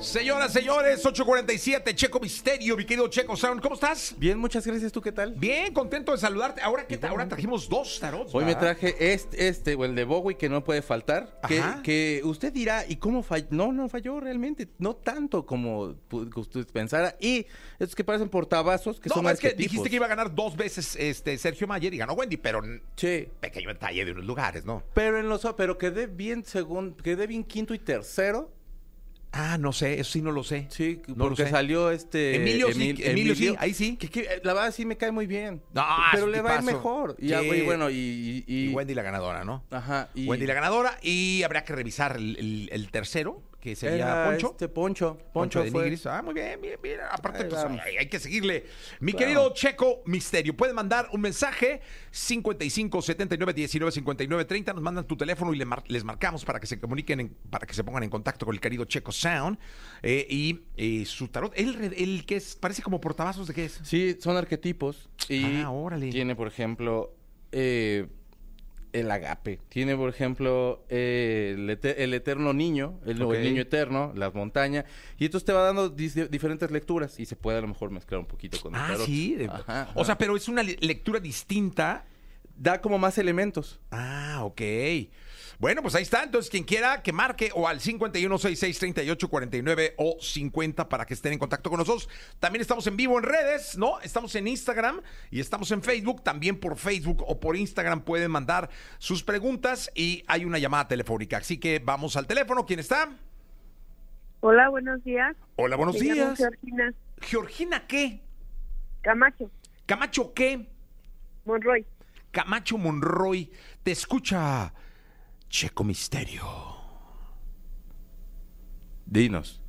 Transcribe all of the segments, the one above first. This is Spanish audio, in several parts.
Señoras, señores, 847, Checo Misterio, mi querido Checo Sound, ¿cómo estás? Bien, muchas gracias. ¿Tú qué tal? Bien, contento de saludarte. Ahora, ¿qué tal? Ahora trajimos dos tarots. Hoy me traje este, este, o el de Bowie, que no puede faltar. Que, que usted dirá, ¿y cómo falló? No, no falló realmente. No tanto como usted pensara. Y estos que parecen portavasos, que No, son es que dijiste que iba a ganar dos veces este Sergio Mayer y ganó Wendy, pero Sí. pequeño detalle de unos lugares, ¿no? Pero en los pero quedé bien segundo, quedé bien quinto y tercero. Ah, no sé, eso sí no lo sé. Sí, No lo porque sé. salió este Emilio sí, Emil- Emilio sí, ahí sí. Que, que, la verdad sí me cae muy bien. No, pero le va a ir mejor. Y, y bueno, y, y- Wendy la ganadora, ¿no? Ajá. Wendy la ganadora y habrá que revisar el, el- el tercero, que sería era Poncho. Este Poncho. Poncho Poncho de fue. Nigris. Ah, muy bien, bien, bien. Aparte, pues, hay, hay que seguirle. Mi Claro. querido Checo Misterio, pueden mandar un mensaje 55 79 19 59 30. Nos mandan tu teléfono y le mar- les marcamos para que se comuniquen, en- para que se pongan en contacto con el querido Checo Sound. Eh, y eh, su tarot, el, el que es, parece como portavasos de qué es. Sí, son arquetipos. Y Ah, órale. tiene, por ejemplo, eh, el agape. Tiene, por ejemplo, eh, el, ete- el eterno niño, el, niño eterno, las montañas. Y entonces te va dando diferentes lecturas y se puede a lo mejor mezclar un poquito con el Ah, tarot. sí. Ajá, O sea, pero es una le- lectura distinta. Da como más elementos. Ah, ok. Bueno, pues ahí está. Entonces, quien quiera que marque o al 51663849 o 50 para que estén en contacto con nosotros. También estamos en vivo en redes, ¿no? Estamos en Instagram y estamos en Facebook. También por Facebook o por Instagram pueden mandar sus preguntas y hay una llamada telefónica. Así que vamos al teléfono. ¿Quién está? Hola, buenos días. Hola, buenos Me llamo días. Georgina Georgina, ¿qué? Camacho, Camacho, ¿qué? Monroy. Camacho Monroy. Te escucha Checo Misterio. Dinos.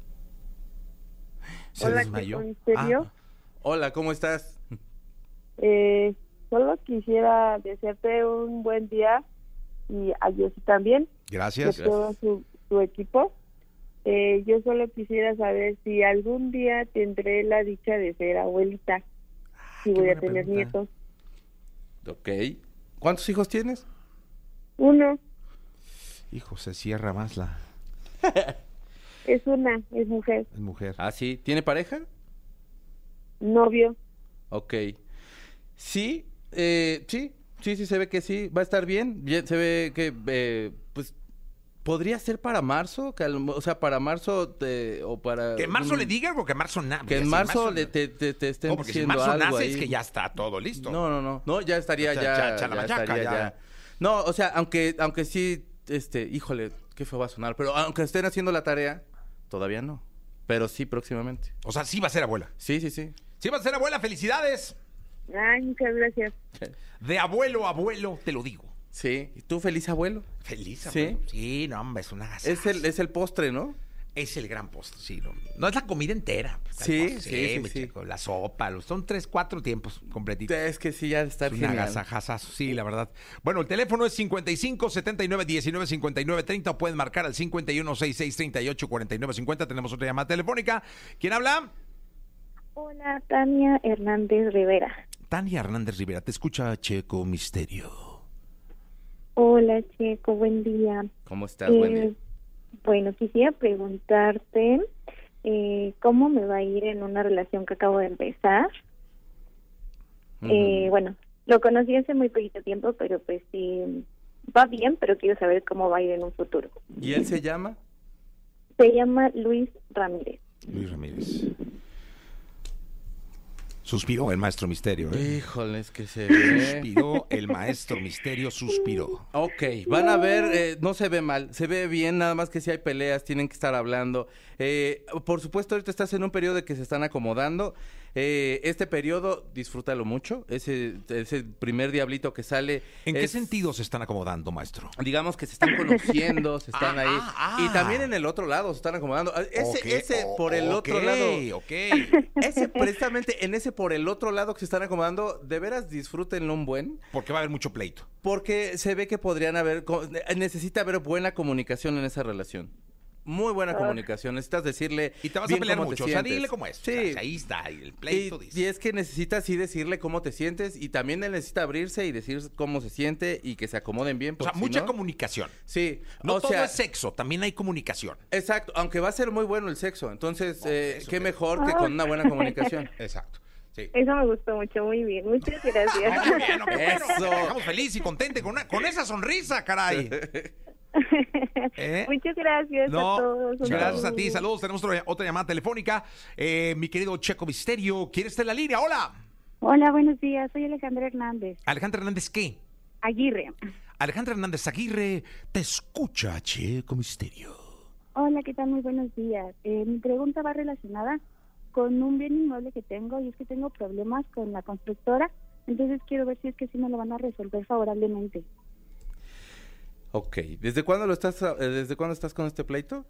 ¿Se Hola, desmayó? Checo Misterio. Ah, Hola, ¿cómo estás? Eh, solo quisiera desearte un buen día y a Jessy también, gracias. de todo su, su equipo. Eh, yo solo quisiera saber si algún día tendré la dicha de ser abuelita, si Ah, qué voy a tener pregunta. nietos. Ok. ¿Cuántos hijos tienes? Uno, Hijo, se cierra más la es una, es mujer, es mujer. Ah, sí. ¿Tiene pareja? novio. Ok. Sí, eh, sí, sí, sí, se ve que sí. Va a estar bien. bien se ve que, eh, pues, podría ser para marzo. Que o sea, para marzo te- o para... Que en marzo un- le diga algo que en marzo nada. Que en marzo, le, te, te- te estén No, porque si en diciendo marzo algo nace ahí. es que ya está todo listo. No, no, no. No, ya estaría O sea, ya... ya, ya chalamayaca, estaría ya. ya. No, o sea, aunque, aunque sí, este, híjole, qué feo va a sonar. Pero aunque estén haciendo la tarea, todavía no. Pero sí, próximamente. O sea, sí va a ser abuela. Sí, sí, sí. Sí va a ser abuela, felicidades. Ay, muchas gracias. De abuelo a abuelo, te lo digo. Sí. ¿Y tú, feliz abuelo? Feliz ¿Sí? abuelo. Sí, no, hombre, es una agasajo. Es el, es el postre, ¿no? Es el gran postre, sí. No, no es la comida entera. pues, Sí, postre, sí, sí, mi sí. chico, La sopa, los, son tres, cuatro tiempos completitos. Es que sí, ya está Es un genial. agasajazazo, sí, la verdad. Bueno, el teléfono es 55 79 19 59 30 o pueden marcar al 51 66 38 49 50. Tenemos otra llamada telefónica. ¿Quién habla? Hola, Tania Hernández Rivera. Tania Hernández Rivera, te escucha Checo Misterio. Hola, Checo, buen día. ¿Cómo estás, Eh, Wendy? Bueno, quisiera preguntarte eh, cómo me va a ir en una relación que acabo de empezar. Eh, bueno, lo conocí hace muy poquito tiempo, pero pues sí, va bien, pero quiero saber cómo va a ir en un futuro. ¿Y él se llama? Se llama Luis Ramírez. Luis Ramírez. Suspiró el maestro misterio. ¿eh? Híjoles, que se ve. Suspiró el maestro misterio, suspiró. Ok, van a ver, eh, no se ve mal, se ve bien, nada más que si hay peleas, tienen que estar hablando. Eh, por supuesto, ahorita estás en un periodo de que se están acomodando. Eh, este periodo, disfrútalo mucho. Ese, ese primer diablito que sale. ¿En qué es- sentido se están acomodando, maestro? Digamos que se están conociendo, se están Ah, ahí. ah, ah. Y también en el otro lado se están acomodando. Ese, ese por el otro lado. Ok, Ese, precisamente en ese por el otro lado que se están acomodando, de veras disfrútenlo un buen. Porque va a haber mucho pleito. Porque se ve que podrían haber, necesita haber buena comunicación en esa relación. muy buena comunicación. Necesitas decirle. Y te vas a bien pelear cómo te mucho. O sea, dile cómo es. Sí. O sea, ahí está, el pleito Y, dice. y es que necesitas sí decirle cómo te sientes y también él necesita abrirse y decir cómo se siente y que se acomoden bien. O sea, si mucha no- comunicación. Sí. No o todo sea, es sexo, también hay comunicación. Exacto, aunque va a ser muy bueno el sexo. Entonces, eh, qué mejor que con una buena comunicación. Exacto. Sí. Eso me gustó mucho, muy bien. Muchas gracias. Ay, bueno, bueno. Dejamos feliz y contente con, una- con esa sonrisa, caray. ¿Eh? Muchas gracias No, a todos. un gracias a ti. Saludos. Tenemos otra, otra llamada telefónica. Eh, mi querido Checo Misterio, ¿quieres estar en la línea? Hola. Hola, buenos días. Soy Alejandra Hernández. Alejandra Hernández, ¿qué? Aguirre. Alejandra Hernández Aguirre, te escucha, Checo Misterio. Hola, ¿qué tal? Muy buenos días. Eh, mi pregunta va relacionada con un bien inmueble que tengo y es que tengo problemas con la constructora. Entonces quiero ver si es que sí me lo van a resolver favorablemente. Ok, ¿desde cuándo lo estás, eh, desde cuándo estás con este pleito?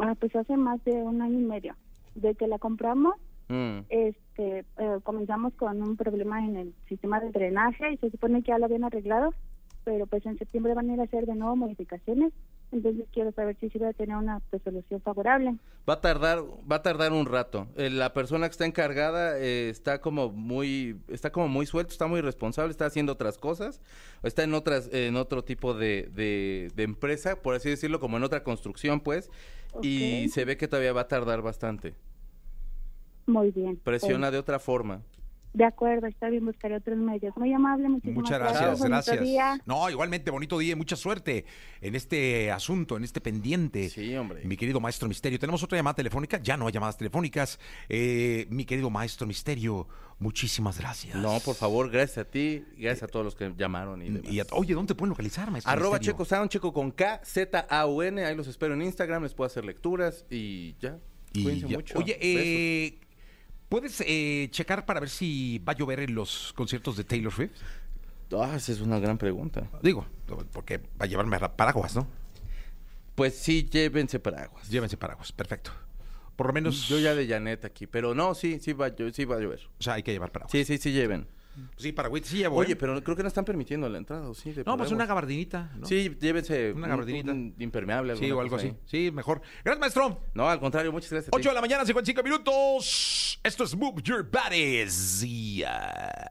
Ah, pues hace más de un año y medio. De que la compramos, Mm. este, eh, comenzamos con un problema en el sistema de drenaje y se supone que ya lo habían arreglado, pero pues en septiembre van a ir a hacer de nuevo modificaciones. Entonces quiero saber si sí va a tener una resolución favorable. Va a tardar, va a tardar un rato. Eh, la persona que está encargada eh, está como muy, está como muy suelto, está muy responsable, está haciendo otras cosas, está en otras, en otro tipo de, de, de empresa, por así decirlo, como en otra construcción, pues, y se ve que todavía va a tardar bastante. Muy bien. Presiona de otra forma. De acuerdo, está bien, buscaré otros medios. Muy amable, muchísimas Muchas gracias. gracias. No, igualmente, bonito día y mucha suerte en este asunto, en este pendiente. Sí, hombre. Mi querido maestro Misterio. Tenemos otra llamada telefónica, ya no hay llamadas telefónicas. Eh, mi querido maestro Misterio, muchísimas gracias. No, por favor, gracias a ti, gracias a todos los que llamaron y demás. Y a- oye, ¿dónde te pueden localizar, maestro Arroba Misterio? Checo Sound, Checo con K, Z, A, U, N. Ahí los espero en Instagram, les puedo hacer lecturas y ya. Y Cuídense ya- mucho. Oye, Besos. eh, ¿puedes eh, checar para ver si va a llover en los conciertos de Taylor Swift? Ah, esa es una gran pregunta. Digo, porque va a llevarme paraguas, ¿no? Pues sí, llévense paraguas. Llévense paraguas, perfecto. Por lo menos, Yo ya de Janet aquí, pero no, sí, sí va, a sí va a llover. o sea, hay que llevar paraguas. Sí, sí, sí lleven. Sí, paraguas sí llevo. Oye, ¿eh? pero creo que no están permitiendo la entrada, ¿o sí? No, pues una gabardinita, ¿no? Sí, llévense Una un- gabardinita. un impermeable. Sí, o algo así. Sí, mejor. Gracias, maestro. No, al contrario, muchas gracias. a ti. 8 de la mañana, 55 minutos. Esto es Move Your Bodies. Y, ah,